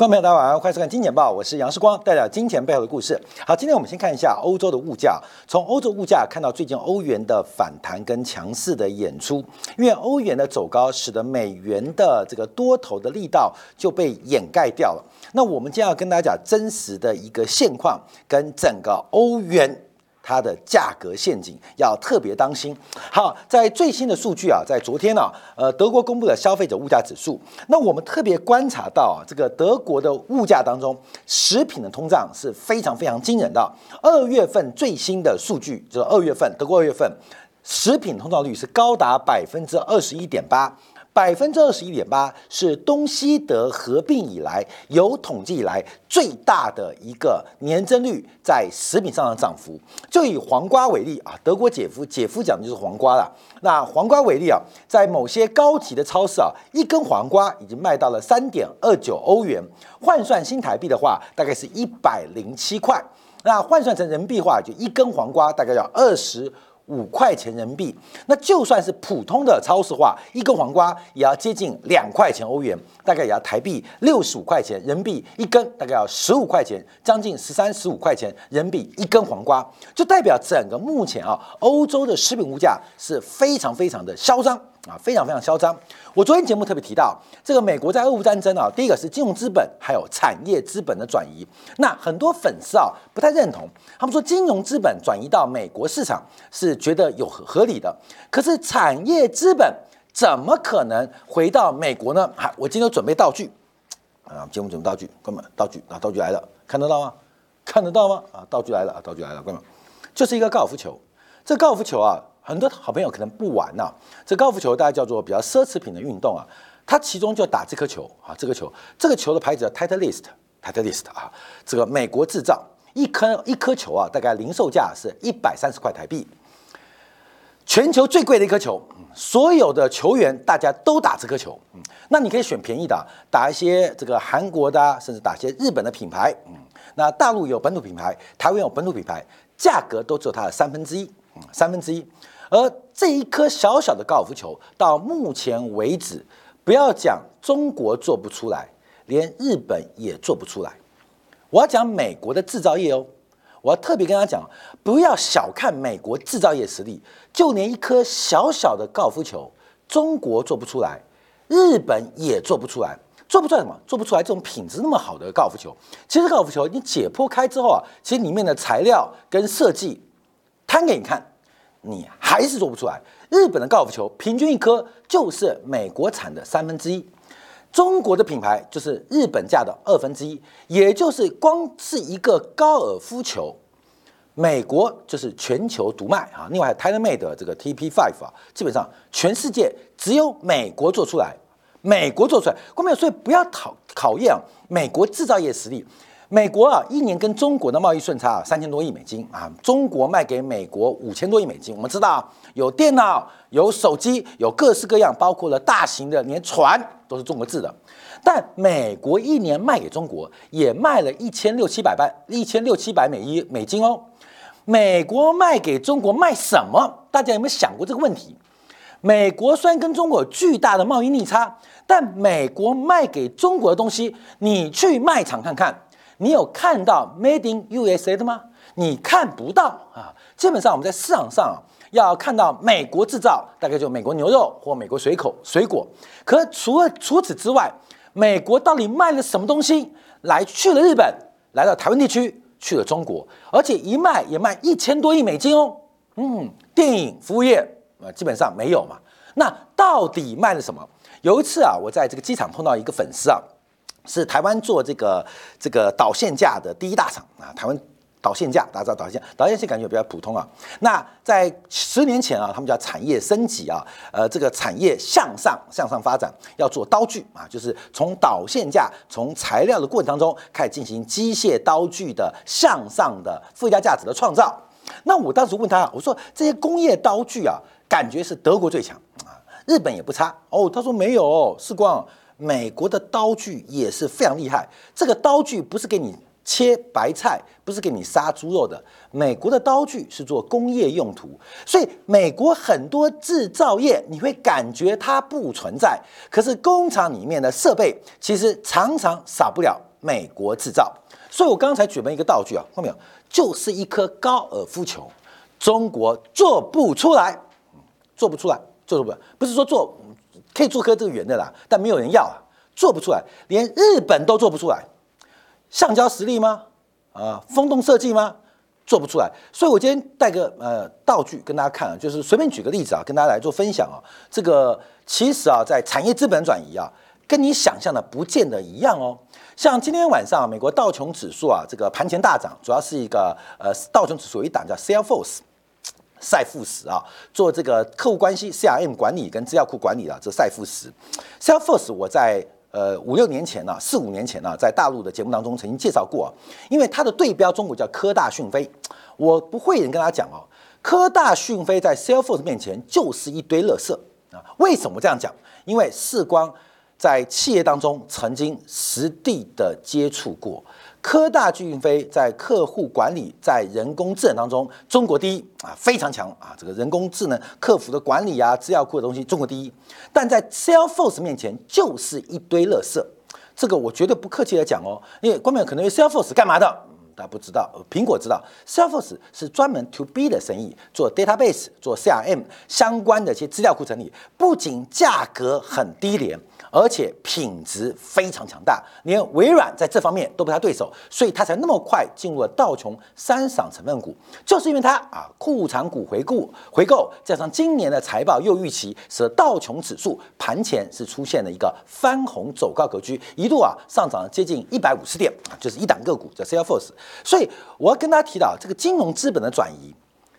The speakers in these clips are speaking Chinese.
观众朋友，大家晚上好欢迎收看《金钱报》，我是杨世光，带来金钱背后的故事。好，今天我们先看一下欧洲的物价。从欧洲物价看到最近欧元的反弹跟强势的演出，因为欧元的走高，使得美元的这个多头的力道就被掩盖掉了。那我们今天要跟大家讲真实的一个现况，跟整个欧元。它的价格陷阱要特别当心。好，在最新的数据啊，在昨天呢，呃，德国公布的消费者物价指数。那我们特别观察到啊，这个德国的物价当中，食品的通胀是非常非常惊人的。二月份最新的数据就是二月份，德国二月份食品通胀率是高达百分之二十一点八。百分之二十一点八是东西德合并以来有统计以来最大的一个年增率在食品上的涨幅。就以黄瓜为例啊，德国姐夫姐夫讲的就是黄瓜了。那黄瓜为例啊，在某些高级的超市啊，一根黄瓜已经卖到了三点二九欧元，换算新台币的话，大概是一百零七块。那换算成人民币话，就一根黄瓜大概要二十。五块钱人民币，那就算是普通的超市化，一根黄瓜也要接近两块钱欧元，大概也要台币六十五块钱人民币一根，大概要十五块钱，将近十三十五块钱人民币一根黄瓜，就代表整个目前啊，欧洲的食品物价是非常非常的嚣张。啊，非常非常嚣张。我昨天节目特别提到，这个美国在俄乌战争啊，第一个是金融资本还有产业资本的转移。那很多粉丝啊不太认同，他们说金融资本转移到美国市场是觉得有合理的，可是产业资本怎么可能回到美国呢？好，我今天准备道具啊，节目准备道具，哥们，道具啊，道具来了，看得到吗？看得到吗？啊，道具来了啊，道具来了，哥们，就是一个高尔夫球。这高尔夫球啊。很多好朋友可能不玩呐，这高尔夫球大家叫做比较奢侈品的运动啊，它其中就打这颗球啊，这个球，这个球的牌子叫 Titleist，Titleist 啊，这个美国制造，一颗一颗球啊，大概零售价是一百三十块台币，全球最贵的一颗球，所有的球员大家都打这颗球，嗯，那你可以选便宜的，打一些这个韩国的，甚至打一些日本的品牌，嗯，那大陆有本土品牌，台湾有本土品牌，价格都只有它的三分之一。三分之一，而这一颗小小的高尔夫球，到目前为止，不要讲中国做不出来，连日本也做不出来。我要讲美国的制造业哦，我要特别跟他讲，不要小看美国制造业实力，就连一颗小小的高尔夫球，中国做不出来，日本也做不出来，做不出来什么？做不出来这种品质那么好的高尔夫球。其实高尔夫球你解剖开之后啊，其实里面的材料跟设计摊给你看。你还是做不出来。日本的高尔夫球平均一颗就是美国产的三分之一，中国的品牌就是日本价的二分之一，也就是光是一个高尔夫球，美国就是全球独卖啊。另外还有 TaylorMade 这个 TP5 啊，基本上全世界只有美国做出来，美国做出来。各位，所以不要考考验美国制造业实力。美国啊，一年跟中国的贸易顺差啊三千多亿美金啊，中国卖给美国五千多亿美金。我们知道有电脑、有手机、有各式各样，包括了大型的，连船都是中国制的。但美国一年卖给中国也卖了一千六七百万、一千六七百美一美金哦。美国卖给中国卖什么？大家有没有想过这个问题？美国虽然跟中国有巨大的贸易逆差，但美国卖给中国的东西，你去卖场看看。你有看到 Made in USA 的吗？你看不到啊！基本上我们在市场上要看到美国制造，大概就美国牛肉或美国水口水果。可除了除此之外，美国到底卖了什么东西来去了日本，来到台湾地区，去了中国，而且一卖也卖一千多亿美金哦。嗯，电影服务业啊，基本上没有嘛。那到底卖了什么？有一次啊，我在这个机场碰到一个粉丝啊。是台湾做这个这个导线架的第一大厂啊！台湾导线架，大家知道导线导线线感觉比较普通啊。那在十年前啊，他们叫产业升级啊，呃，这个产业向上向上发展，要做刀具啊，就是从导线架从材料的过程当中开始进行机械刀具的向上的附加价值的创造。那我当时问他，我说这些工业刀具啊，感觉是德国最强啊，日本也不差哦。他说没有，世光。美国的刀具也是非常厉害。这个刀具不是给你切白菜，不是给你杀猪肉的。美国的刀具是做工业用途，所以美国很多制造业你会感觉它不存在，可是工厂里面的设备其实常常少不了美国制造。所以我刚才举了一个道具啊，看到没有？就是一颗高尔夫球，中国做不出来，做不出来，做不出来。不是说做可以做颗这个圆的啦，但没有人要啊，做不出来，连日本都做不出来。橡胶实力吗？啊，风洞设计吗？做不出来。所以我今天带个呃道具跟大家看啊，就是随便举个例子啊，跟大家来做分享啊。这个其实啊，在产业资本转移啊，跟你想象的不见得一样哦。像今天晚上美国道琼指数啊，这个盘前大涨，主要是一个呃道琼指数有一档叫 Salesforce，赛富时啊，做这个客户关系 CRM 管理跟资料库管理的这赛富时 s a l e f o r c e 我在呃五六年前呢，四五年前呢，在大陆的节目当中曾经介绍过啊，因为它的对标中国叫科大讯飞，我不会人跟他讲哦，科大讯飞在 s a l e f o r c e 面前就是一堆垃圾啊，为什么这样讲？因为视光。在企业当中曾经实地的接触过，科大巨云飞在客户管理、在人工智能当中，中国第一啊，非常强啊！这个人工智能客服的管理啊、资料库的东西，中国第一。但在 Salesforce 面前就是一堆垃圾，这个我绝对不客气的讲哦，因为官媒可能 Salesforce 干嘛的？大家不知道，苹果知道，Salesforce 是专门 To B 的生意，做 database、做 CRM 相关的一些资料库整理，不仅价格很低廉。而且品质非常强大，连微软在这方面都不是他对手，所以他才那么快进入了道琼三赏成分股，就是因为他啊库藏股回顾回购，加上今年的财报又预期，使得道琼指数盘前是出现了一个翻红走高格局，一度啊上涨了接近一百五十点，就是一档个股叫 Salesforce。所以我要跟大家提到这个金融资本的转移，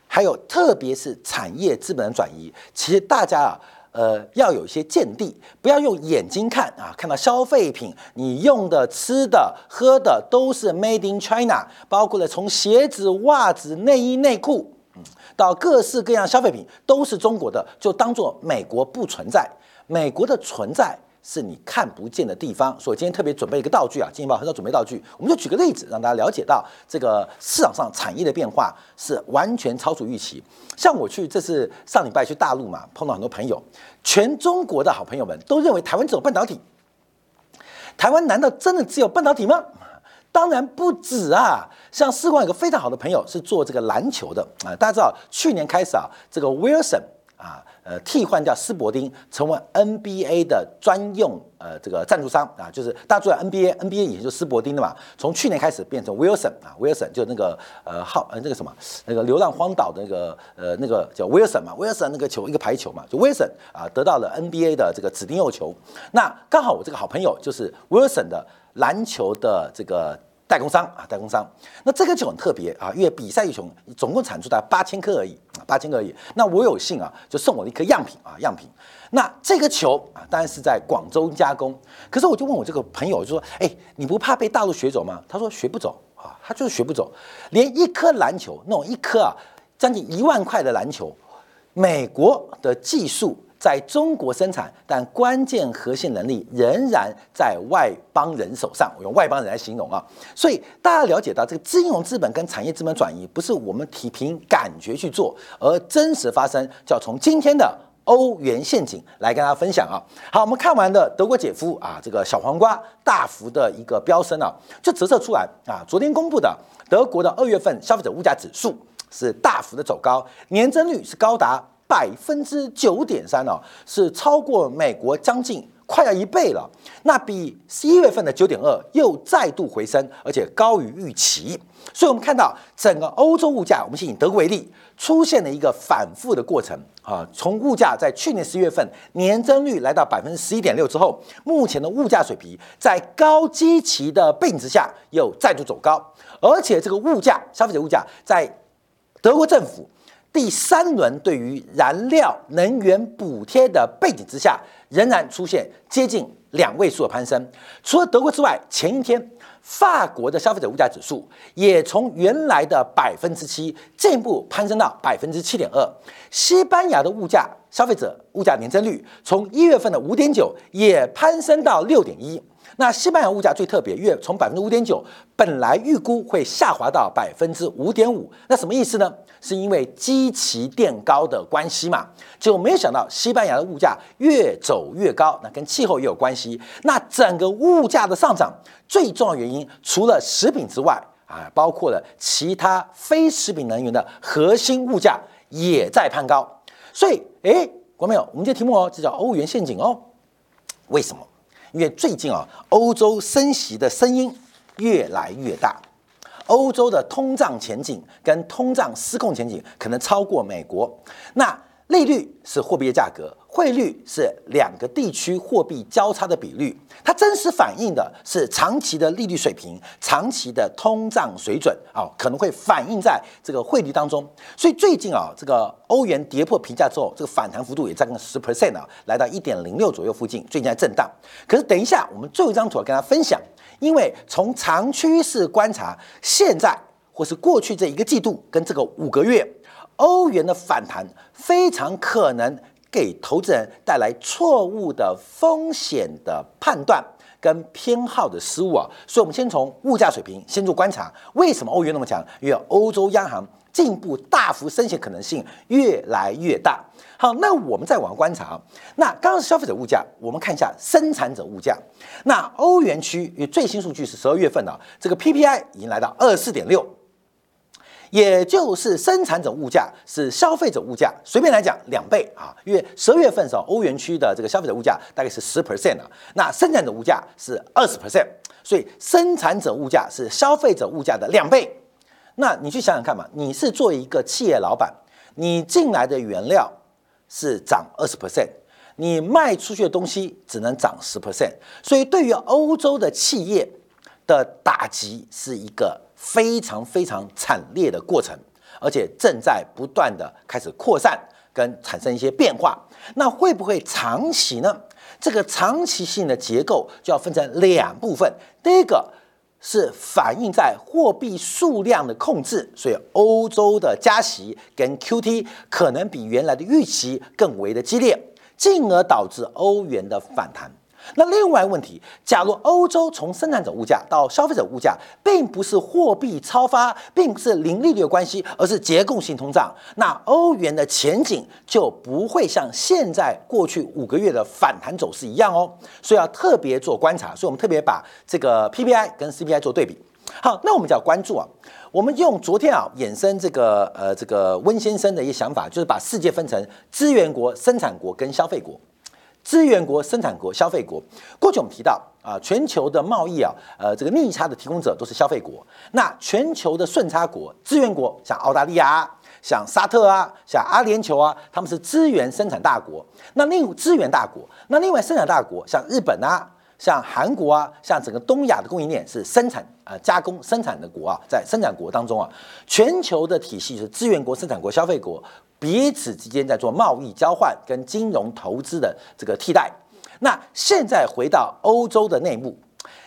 还有特别是产业资本的转移，其实大家啊。呃，要有一些见地，不要用眼睛看啊！看到消费品，你用的、吃的、喝的都是 Made in China，包括了从鞋子、袜子、内衣、内裤，嗯，到各式各样消费品都是中国的，就当做美国不存在，美国的存在。是你看不见的地方，所以今天特别准备一个道具啊，金报很少准备道具，我们就举个例子，让大家了解到这个市场上产业的变化是完全超出预期。像我去，这是上礼拜去大陆嘛，碰到很多朋友，全中国的好朋友们都认为台湾只有半导体，台湾难道真的只有半导体吗？当然不止啊，像四光有个非常好的朋友是做这个篮球的啊，大家知道去年开始啊，这个 Wilson。啊，呃，替换掉斯伯丁，成为 NBA 的专用呃这个赞助商啊，就是大家知道 NBA，NBA 以前就斯伯丁的嘛，从去年开始变成 Wilson 啊，Wilson 就那个呃号呃那个什么那个流浪荒岛的那个呃那个叫 Wilson 嘛，Wilson 那个球一个排球嘛，就 Wilson 啊得到了 NBA 的这个指定用球，那刚好我这个好朋友就是 Wilson 的篮球的这个。代工商啊，代工商，那这个就很特别啊，因为比赛一雄总共产出大概八千颗而已啊，八千颗而已。那我有幸啊，就送我一颗样品啊，样品。那这个球啊，当然是在广州加工。可是我就问我这个朋友，就说：“哎，你不怕被大陆学走吗？”他说：“学不走啊，他就是学不走。连一颗篮球，那种一颗啊，将近一万块的篮球，美国的技术。”在中国生产，但关键核心能力仍然在外邦人手上。我用外邦人来形容啊，所以大家了解到这个金融资本跟产业资本转移，不是我们体凭感觉去做，而真实发生。就要从今天的欧元陷阱来跟大家分享啊。好，我们看完的德国姐夫啊，这个小黄瓜大幅的一个飙升啊，就折射出来啊。昨天公布的德国的二月份消费者物价指数是大幅的走高，年增率是高达。百分之九点三哦，是超过美国将近快要一倍了。那比十一月份的九点二又再度回升，而且高于预期。所以，我们看到整个欧洲物价，我们先以德国为例，出现了一个反复的过程啊。从物价在去年十一月份年增率来到百分之十一点六之后，目前的物价水平在高基期的背景之下又再度走高，而且这个物价，消费者物价在德国政府。第三轮对于燃料能源补贴的背景之下，仍然出现接近两位数的攀升。除了德国之外，前一天法国的消费者物价指数也从原来的百分之七进一步攀升到百分之七点二。西班牙的物价消费者物价年增率从一月份的五点九也攀升到六点一。那西班牙物价最特别，月从百分之五点九，本来预估会下滑到百分之五点五，那什么意思呢？是因为基期垫高的关系嘛？就没有想到西班牙的物价越走越高，那跟气候也有关系。那整个物价的上涨，最重要原因除了食品之外啊，包括了其他非食品能源的核心物价也在攀高。所以，哎，观众朋友，我们这题目哦，这叫欧元陷阱哦。为什么？因为最近啊，欧洲升息的声音越来越大。欧洲的通胀前景跟通胀失控前景可能超过美国。那利率是货币的价格，汇率是两个地区货币交叉的比率，它真实反映的是长期的利率水平、长期的通胀水准啊，可能会反映在这个汇率当中。所以最近啊，这个欧元跌破平价之后，这个反弹幅度也在跟十 percent 啊，来到一点零六左右附近，最近在震荡。可是等一下，我们最后一张图跟大家分享。因为从长趋势观察，现在或是过去这一个季度跟这个五个月，欧元的反弹非常可能给投资人带来错误的风险的判断跟偏好的失误啊。所以，我们先从物价水平先做观察，为什么欧元那么强？因为欧洲央行进一步大幅升息可能性越来越大。好，那我们再往观察，那刚刚是消费者物价，我们看一下生产者物价。那欧元区与最新数据是十二月份的，这个 PPI 已经来到二四点六，也就是生产者物价是消费者物价，随便来讲两倍啊。因为十二月份时候，欧元区的这个消费者物价大概是十 percent 啊，那生产者物价是二十 percent，所以生产者物价是消费者物价的两倍。那你去想想看嘛，你是做一个企业老板，你进来的原料。是涨二十 percent，你卖出去的东西只能涨十 percent，所以对于欧洲的企业的打击是一个非常非常惨烈的过程，而且正在不断的开始扩散跟产生一些变化。那会不会长期呢？这个长期性的结构就要分成两部分，第一个。是反映在货币数量的控制，所以欧洲的加息跟 QT 可能比原来的预期更为的激烈，进而导致欧元的反弹。那另外问题，假如欧洲从生产者物价到消费者物价，并不是货币超发，并不是零利率的关系，而是结构性通胀，那欧元的前景就不会像现在过去五个月的反弹走势一样哦。所以要特别做观察，所以我们特别把这个 PPI 跟 CPI 做对比。好，那我们就要关注啊，我们用昨天啊衍生这个呃这个温先生的一些想法，就是把世界分成资源国、生产国跟消费国。资源国、生产国、消费国。过去我们提到啊，全球的贸易啊，呃，这个逆差的提供者都是消费国。那全球的顺差国、资源国，像澳大利亚、像沙特啊、像阿联酋啊，他们是资源生产大国。那另资源大国，那另外生产大国，像日本啊、像韩国啊、像整个东亚的供应链是生产啊、加工生产的国啊，在生产国当中啊，全球的体系是资源国、生产国、消费国。彼此之间在做贸易交换跟金融投资的这个替代。那现在回到欧洲的内幕，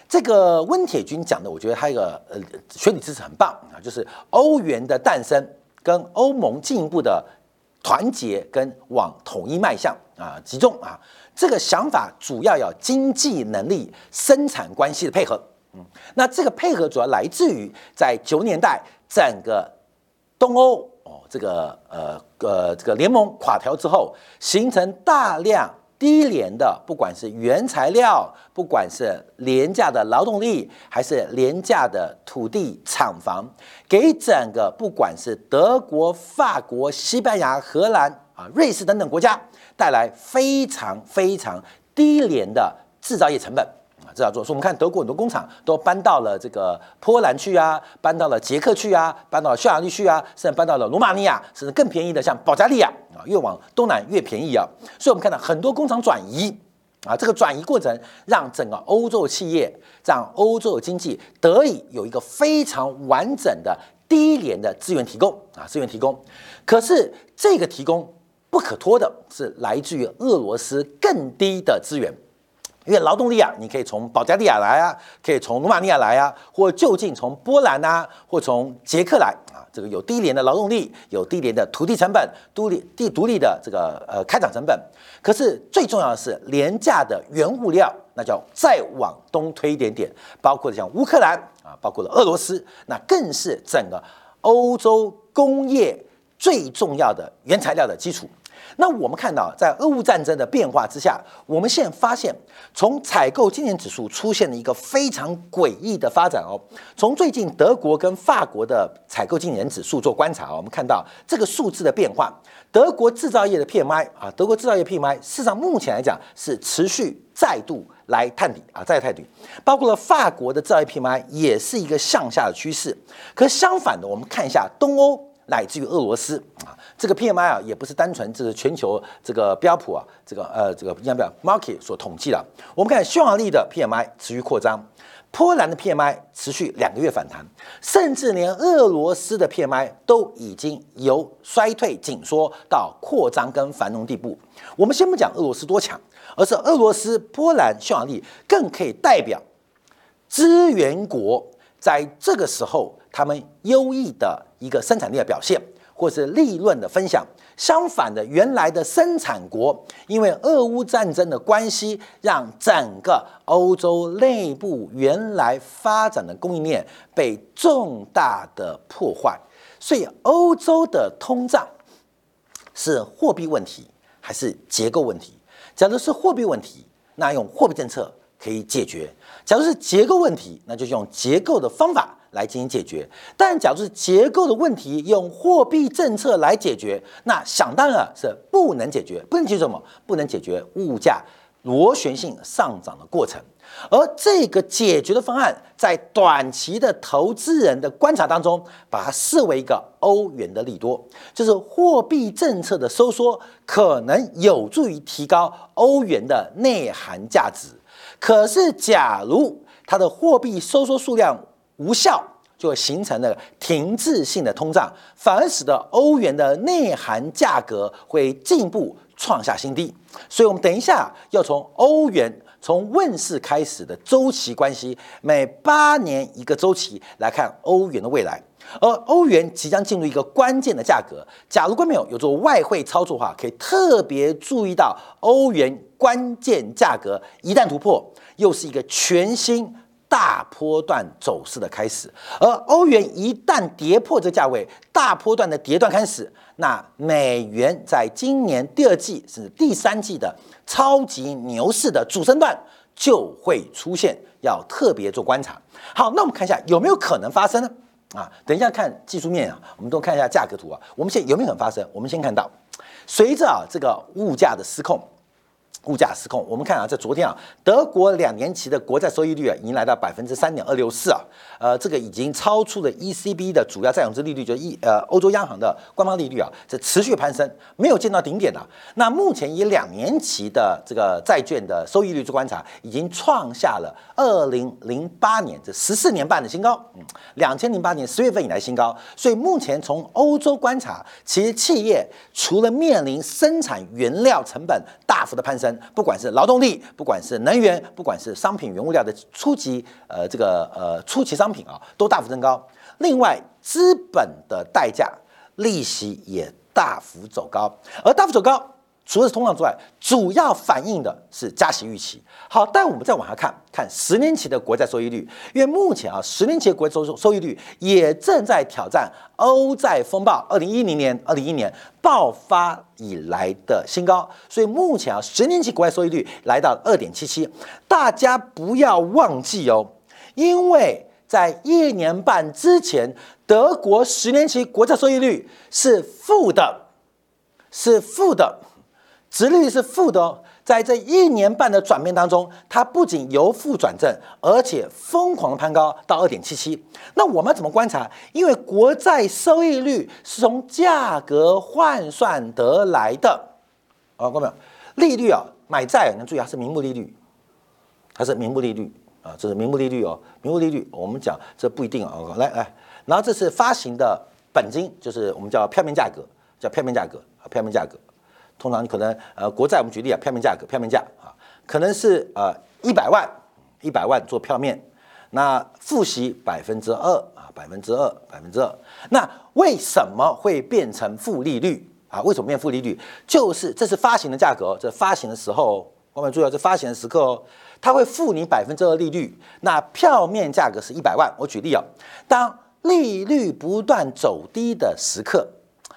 这个温铁军讲的，我觉得他一个呃学理知识很棒啊，就是欧元的诞生跟欧盟进一步的团结跟往统一迈向啊集中啊，这个想法主要要经济能力、生产关系的配合。嗯，那这个配合主要来自于在九年代整个东欧哦。这个呃呃，这个联盟垮掉之后，形成大量低廉的，不管是原材料，不管是廉价的劳动力，还是廉价的土地厂房，给整个不管是德国、法国、西班牙、荷兰啊、瑞士等等国家带来非常非常低廉的制造业成本。这样做，所以我们看德国很多工厂都搬到了这个波兰去啊，搬到了捷克去啊，搬到了匈牙利去啊，甚至搬到了罗马尼亚，甚至更便宜的像保加利亚啊，越往东南越便宜啊。所以我们看到很多工厂转移啊，这个转移过程让整个欧洲企业，让欧洲经济得以有一个非常完整的低廉的资源提供啊，资源提供。可是这个提供不可脱的是来自于俄罗斯更低的资源。因为劳动力啊，你可以从保加利亚来啊，可以从罗马尼亚来啊，或就近从波兰呐，或从捷克来啊，这个有低廉的劳动力，有低廉的土地成本，独立地独立的这个呃开展成本。可是最重要的是廉价的原物料那叫再往东推一点点，包括像乌克兰啊，包括了俄罗斯，那更是整个欧洲工业最重要的原材料的基础。那我们看到，在俄乌战争的变化之下，我们现在发现，从采购经理指数出现了一个非常诡异的发展哦。从最近德国跟法国的采购经理人指数做观察我们看到这个数字的变化。德国制造业的 PMI 啊，德国制造业 PMI，事实上目前来讲是持续再度来探底啊，再探底。包括了法国的制造业 PMI 也是一个向下的趋势。可相反的，我们看一下东欧。乃至于俄罗斯啊，这个 PMI 啊，也不是单纯这是全球这个标普啊，这个呃这个应该表 market 所统计的。我们看匈牙利的 PMI 持续扩张，波兰的 PMI 持续两个月反弹，甚至连俄罗斯的 PMI 都已经由衰退紧缩到扩张跟繁荣地步。我们先不讲俄罗斯多强，而是俄罗斯、波兰、匈牙利更可以代表资源国在这个时候。他们优异的一个生产力的表现，或是利润的分享。相反的，原来的生产国因为俄乌战争的关系，让整个欧洲内部原来发展的供应链被重大的破坏。所以，欧洲的通胀是货币问题还是结构问题？假如是货币问题，那用货币政策可以解决；假如是结构问题，那就用结构的方法。来进行解决，但假如是结构的问题，用货币政策来解决，那想当然是不能解决。不能解决什么？不能解决物价螺旋性上涨的过程。而这个解决的方案，在短期的投资人的观察当中，把它视为一个欧元的利多，就是货币政策的收缩可能有助于提高欧元的内涵价值。可是，假如它的货币收缩数量，无效就会形成了停滞性的通胀，反而使得欧元的内涵价格会进一步创下新低。所以，我们等一下要从欧元从问世开始的周期关系，每八年一个周期来看欧元的未来。而欧元即将进入一个关键的价格。假如观众有做外汇操作的话，可以特别注意到欧元关键价格一旦突破，又是一个全新。大波段走势的开始，而欧元一旦跌破这价位，大波段的跌段开始，那美元在今年第二季甚至第三季的超级牛市的主升段就会出现，要特别做观察。好，那我们看一下有没有可能发生呢？啊，等一下看技术面啊，我们都看一下价格图啊。我们现在有没有可能发生？我们先看到，随着啊这个物价的失控。物价失控，我们看啊，在昨天啊，德国两年期的国债收益率啊，已经来到百分之三点二六四啊，呃，这个已经超出了 ECB 的主要债融资利率，就一呃欧洲央行的官方利率啊，是持续攀升，没有见到顶点的。那目前以两年期的这个债券的收益率做观察，已经创下了二零零八年这十四年半的新高，嗯，两千零八年十月份以来新高。所以目前从欧洲观察，其实企业除了面临生产原料成本大幅的攀升。不管是劳动力，不管是能源，不管是商品原物料的初级，呃，这个呃初级商品啊，都大幅增高。另外，资本的代价，利息也大幅走高，而大幅走高。除了是通胀之外，主要反映的是加息预期。好，但我们再往下看，看十年期的国债收益率，因为目前啊，十年期国债收收益率也正在挑战欧债风暴二零一零年、二零一年爆发以来的新高，所以目前啊，十年期国债收益率来到二点七七。大家不要忘记哦，因为在一年半之前，德国十年期国债收益率是负的，是负的。殖利率是负的哦，在这一年半的转变当中，它不仅由负转正，而且疯狂的攀高到二点七七。那我们怎么观察？因为国债收益率是从价格换算得来的啊，各位利率啊，买债要注意啊是名目利率，它是名目利率啊，这是名目利率哦，名目利率我们讲这不一定啊，来来，然后这是发行的本金，就是我们叫票面价格，叫票面价格啊，票面价格。通常可能呃国债我们举例啊，票面价格票面价啊，可能是呃一百万一百万做票面，那付息百分之二啊百分之二百分之二，那为什么会变成负利率啊？为什么变负利率？就是这是发行的价格，这发行的时候，我们注意到这发行的时刻哦，它会付你百分之二利率，那票面价格是一百万。我举例哦，当利率不断走低的时刻，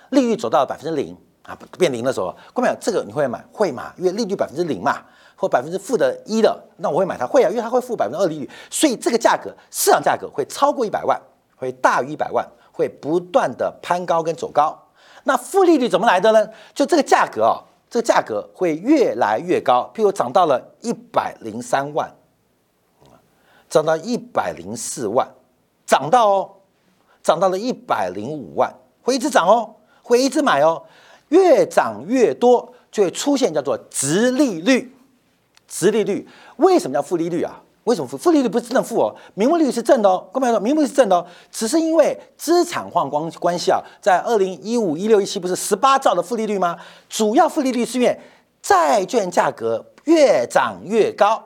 利率走到百分之零啊，变零的时候，各位这个你会买会吗？因为利率百分之零嘛，或百分之负的一的，那我会买它会啊，因为它会付百分之二利率，所以这个价格市场价格会超过一百万，会大于一百万，会不断的攀高跟走高。那负利率怎么来的呢？就这个价格哦，这个价格会越来越高，譬如涨到了一百零三万，涨到一百零四万，涨到哦，涨到了一百零五万，会一直涨哦，会一直买哦，越涨越多，就会出现叫做直利率。直利率为什么叫负利率啊？为什么负负利率不是正负哦？名目利率是正的哦。各位说，名目是正的哦，只是因为资产换光关系啊，在二零一五一六一七不是十八兆的负利率吗？主要负利率是因为债券价格越涨越高，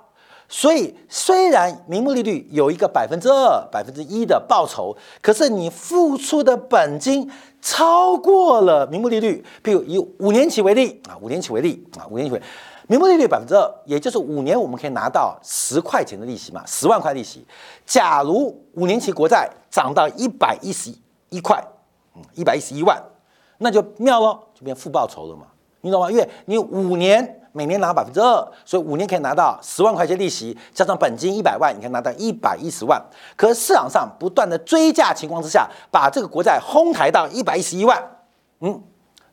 所以虽然名目利率有一个百分之二、百分之一的报酬，可是你付出的本金超过了名目利率。譬如以五年期为例啊，五年期为例啊，五年期为例。名目利率百分之二，也就是五年我们可以拿到十块钱的利息嘛，十万块利息。假如五年期国债涨到一百一十一块，嗯，一百一十一万，那就妙喽，就变负报酬了嘛，你懂吗？因为你五年每年拿百分之二，所以五年可以拿到十万块钱利息，加上本金一百万，你可以拿到一百一十万。可市场上不断的追价情况之下，把这个国债哄抬到一百一十一万，嗯，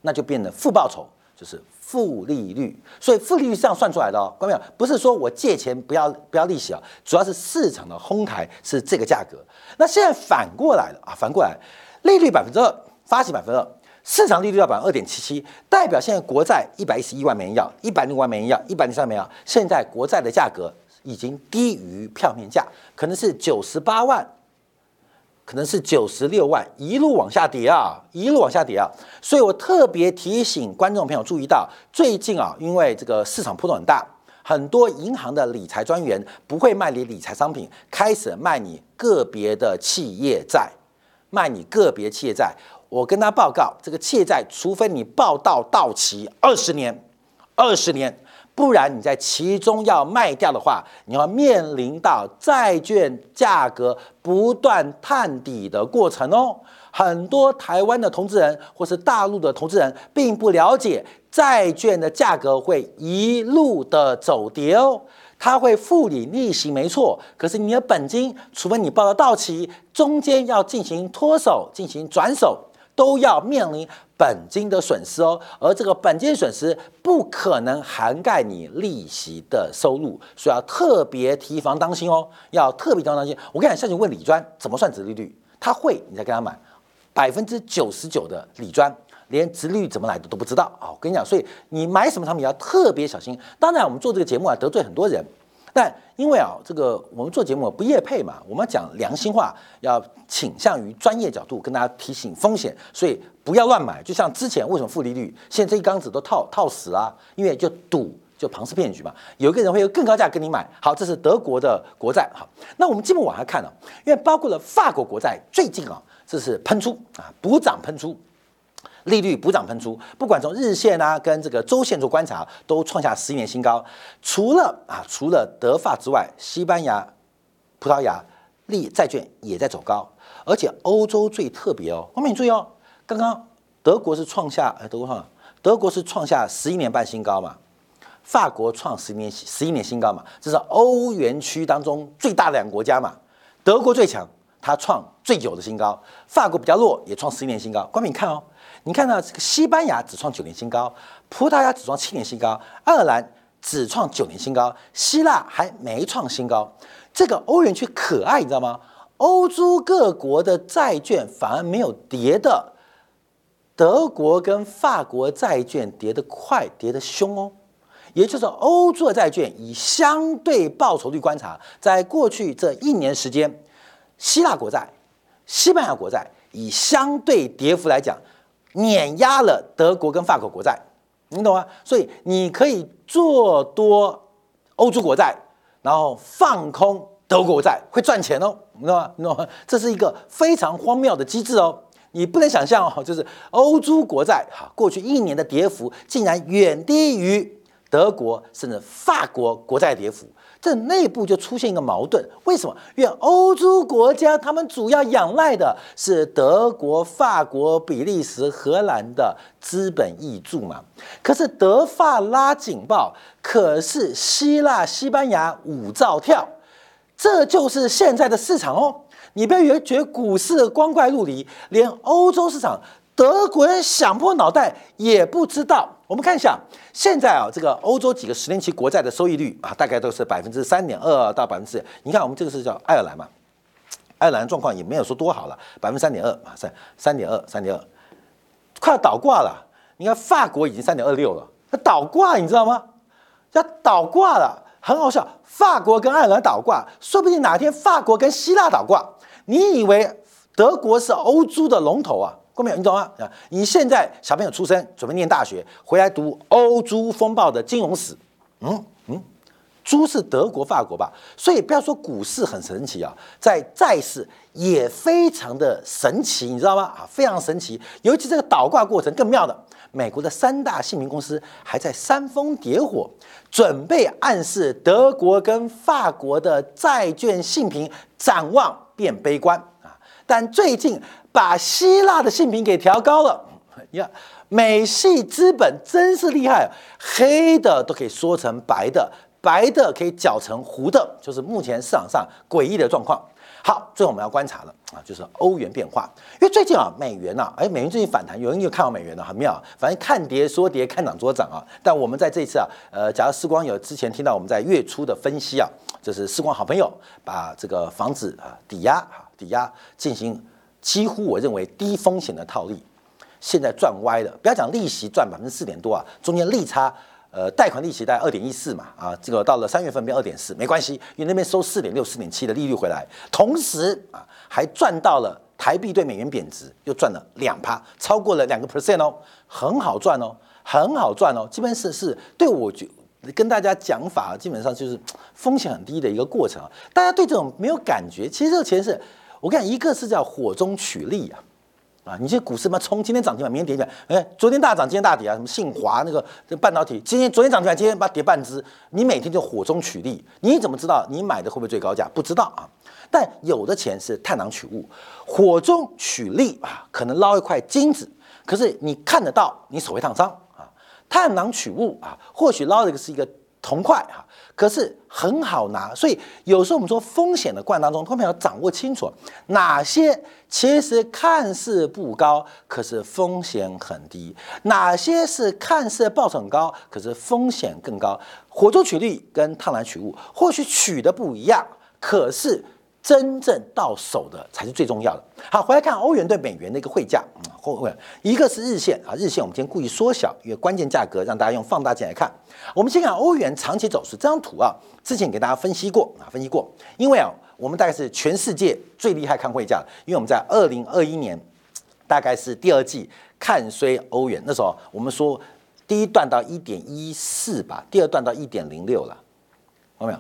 那就变得负报酬，就是。负利率，所以负利率是这样算出来的哦，关没有？不是说我借钱不要不要利息啊，主要是市场的哄抬是这个价格。那现在反过来了啊，反过来，利率百分之二，发行百分之二，市场利率要百分之二点七七，代表现在国债一百一十一万美元要，一百零万美元要，一百零三美元要，现在国债的价格已经低于票面价，可能是九十八万。可能是九十六万，一路往下跌啊，一路往下跌啊，所以我特别提醒观众朋友注意到，最近啊，因为这个市场波动很大，很多银行的理财专员不会卖你理财商品，开始卖你个别的企业债，卖你个别企业债。我跟他报告，这个欠债，除非你报到到期二十年，二十年。不然你在其中要卖掉的话，你要面临到债券价格不断探底的过程哦。很多台湾的投资人或是大陆的投资人并不了解债券的价格会一路的走跌哦，它会付你利息没错，可是你的本金，除非你报到到期，中间要进行脱手、进行转手。都要面临本金的损失哦，而这个本金损失不可能涵盖你利息的收入，所以要特别提防当心哦，要特别提防当心。我跟你讲，下去问李专怎么算值利率，他会，你再跟他买，百分之九十九的李专连值率怎么来的都不知道啊！我跟你讲，所以你买什么产品要特别小心。当然，我们做这个节目啊，得罪很多人。但因为啊，这个我们做节目不业配嘛，我们讲良心话，要倾向于专业角度跟大家提醒风险，所以不要乱买。就像之前为什么负利率，现在这一缸子都套套死了，因为就赌就庞氏骗局嘛。有一个人会用更高价跟你买。好，这是德国的国债。好，那我们基本往下看了，因为包括了法国国债最近啊，这是喷出啊，补涨喷出。利率补涨喷出，不管从日线啊跟这个周线做观察，都创下十一年新高。除了啊，除了德法之外，西班牙、葡萄牙利债券也在走高，而且欧洲最特别哦。后面你注意哦，刚刚德国是创下哎，德国创德国是创下十一年半新高嘛，法国创十年十一年新高嘛，这是欧元区当中最大的两个国家嘛，德国最强，它创最久的新高，法国比较弱，也创十一年新高。光明你看哦。你看到这个西班牙只创九年新高，葡萄牙只创七年新高，爱尔兰只创九年新高，希腊还没创新高。这个欧元区可爱，你知道吗？欧洲各国的债券反而没有跌的，德国跟法国债券跌得快，跌得凶哦。也就是欧洲的债券以相对报酬率观察，在过去这一年时间，希腊国债、西班牙国债以相对跌幅来讲。碾压了德国跟法国国债，你懂吗？所以你可以做多欧洲国债，然后放空德国债，会赚钱哦，你知道吗？你懂吗？这是一个非常荒谬的机制哦，你不能想象哦，就是欧洲国债哈，过去一年的跌幅竟然远低于德国甚至法国国债跌幅，这内部就出现一个矛盾。为什么？因为欧洲国家他们主要仰赖的是德国、法国、比利时、荷兰的资本益助嘛。可是德法拉警报，可是希腊、西班牙五兆跳，这就是现在的市场哦。你不要以为觉得股市光怪陆离，连欧洲市场。德国人想破脑袋也不知道。我们看一下，现在啊，这个欧洲几个十年期国债的收益率啊，大概都是百分之三点二到百分之。你看，我们这个是叫爱尔兰嘛，爱尔兰状况也没有说多好了，百分之三点二啊，三三点二，三点二，快要倒挂了。你看法国已经三点二六了，那倒挂你知道吗？要倒挂了，很好笑。法国跟爱尔兰倒挂，说不定哪天法国跟希腊倒挂。你以为德国是欧洲的龙头啊？过没有？你懂吗？啊，你现在小朋友出生，准备念大学，回来读欧洲风暴的金融史。嗯嗯，猪是德国、法国吧？所以不要说股市很神奇啊，在债市也非常的神奇，你知道吗？啊，非常神奇。尤其这个倒挂过程更妙的，美国的三大信评公司还在煽风点火，准备暗示德国跟法国的债券信评展望变悲观啊。但最近。把希腊的性评给调高了，呀，美系资本真是厉害，黑的都可以说成白的，白的可以搅成糊的，就是目前市场上诡异的状况。好，最后我们要观察了啊，就是欧元变化，因为最近啊，美元呐，哎，美元最近反弹，有人又看好美元了，很妙，反正看跌说跌，看涨说涨啊。但我们在这一次啊，呃，假如时光有之前听到我们在月初的分析啊，就是时光好朋友把这个房子啊抵押啊抵押进行。几乎我认为低风险的套利，现在赚歪了。不要讲利息赚百分之四点多啊，中间利差，呃，贷款利息大概二点一四嘛，啊，这个到了三月份变二点四，没关系，因为那边收四点六、四点七的利率回来，同时啊，还赚到了台币对美元贬值，又赚了两趴，超过了两个 percent 哦，很好赚哦，很好赚哦，基本是是对我就跟大家讲法，基本上就是风险很低的一个过程啊，大家对这种没有感觉，其实这个钱是。我看一个是叫火中取栗啊，啊，你这股市嘛冲，今天涨停板，明天跌停板，哎，昨天大涨，今天大跌啊，什么信华那个半导体，今天昨天涨停板，今天把跌半只，你每天就火中取栗，你怎么知道你买的会不会最高价？不知道啊。但有的钱是探囊取物，火中取栗啊，可能捞一块金子，可是你看得到，你手会烫伤啊。探囊取物啊，或许捞的个是一个同块哈。可是很好拿，所以有时候我们说风险的罐当中，他们要掌握清楚哪些其实看似不高，可是风险很低；哪些是看似报酬很高，可是风险更高。火中取栗跟烫来取物，或许取的不一样，可是。真正到手的才是最重要的。好，回来看欧元对美元的一个汇价，嗯，汇一个是日线啊，日线我们今天故意缩小，因为关键价格让大家用放大镜来看。我们先看欧元长期走势，这张图啊，之前给大家分析过啊，分析过。因为啊，我们大概是全世界最厉害看汇价，因为我们在二零二一年大概是第二季看衰欧元，那时候我们说第一段到一点一四吧，第二段到一点零六了，看到没有？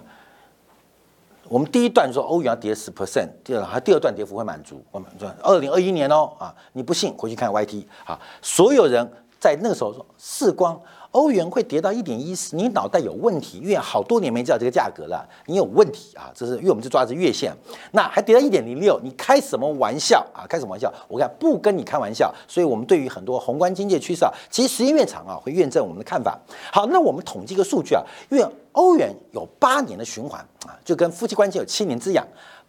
我们第一段说欧元要跌十 percent，第二还第二段跌幅会满足。我们说二零二一年哦啊，你不信回去看 YT 啊，所有人在那个时候说视光欧元会跌到一点一四，你脑袋有问题，因为好多年没见到这个价格了，你有问题啊！这是因为我们就抓的是月线，那还跌到一点零六，你开什么玩笑啊？开什么玩笑？我看不跟你开玩笑，所以我们对于很多宏观经济趋势啊，其实时间越长啊，会验证我们的看法。好，那我们统计一个数据啊，因为欧元有八年的循环啊，就跟夫妻关系有七年之痒，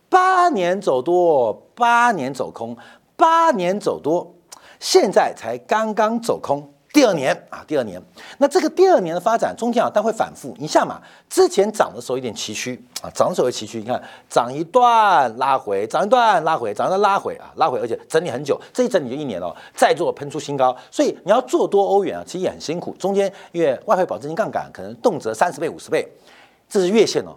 八年走多，八年走空，八年走多，现在才刚刚走空。第二年啊，第二年，那这个第二年的发展中间啊，但会反复。你像嘛，之前涨的时候有点崎岖啊，涨的时候有崎岖。你看，涨一段拉回，涨一段拉回，涨一段拉回啊，拉回，而且整理很久，这一整理就一年了，再做喷出新高。所以你要做多欧元啊，其实也很辛苦。中间因为外汇保证金杠杆可能动辄三十倍、五十倍，这是月线哦，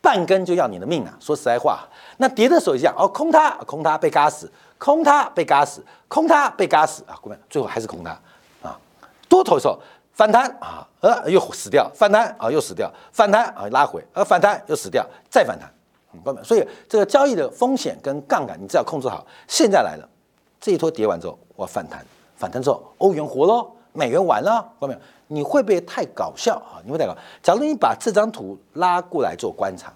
半根就要你的命啊。说实在话，那跌的时候也这样哦，空它，空它被嘎死，空它被嘎死，空它被嘎死。啊，各位，最后还是空它。啊多头的时候反弹啊，呃又死掉，反弹啊又死掉，反弹啊拉回，呃反弹又死掉，再反弹，嗯，所以这个交易的风险跟杠杆，你只要控制好。现在来了，这一波跌完之后，我反弹，反弹之后，欧元活喽，美元完了，看到没有？你会不会太搞笑啊？你会太搞？假如你把这张图拉过来做观察，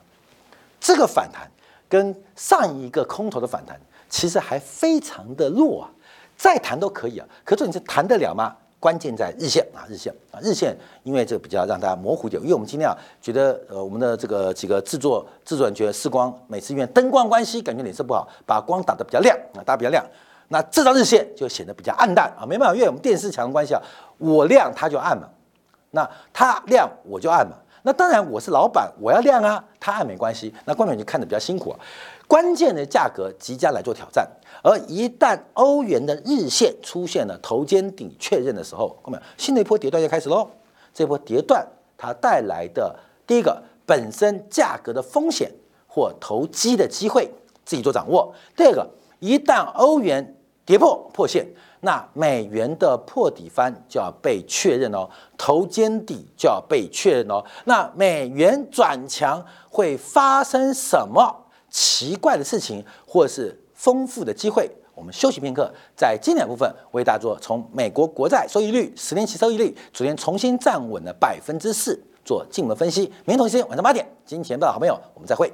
这个反弹跟上一个空头的反弹其实还非常的弱啊，再弹都可以啊，可是你是弹得了吗？关键在日线啊，日线啊，日线，因为这个比较让大家模糊点，因为我们今天啊觉得呃我们的这个几个制作制作人觉得视光每次因为灯光关系感觉脸色不好，把光打得比较亮啊，打比较亮，那这张日线就显得比较暗淡啊，没办法，因为我们电视墙的关系啊，我亮它就暗嘛，那它亮我就暗嘛，那当然我是老板，我要亮啊，它暗没关系，那观众就看得比较辛苦啊。关键的价格即将来做挑战，而一旦欧元的日线出现了头肩顶确认的时候，看到没有？新的一波跌段就开始喽。这波跌段它带来的第一个本身价格的风险或投机的机会，自己做掌握。第二个，一旦欧元跌破破线，那美元的破底翻就要被确认哦，头肩底就要被确认哦。那美元转强会发生什么？奇怪的事情，或是丰富的机会，我们休息片刻，在经典部分为大家做从美国国债收益率、十年期收益率昨天重新站稳了百分之四，做进一步分析。明天同一时间晚上八点，金钱报好朋友，我们再会。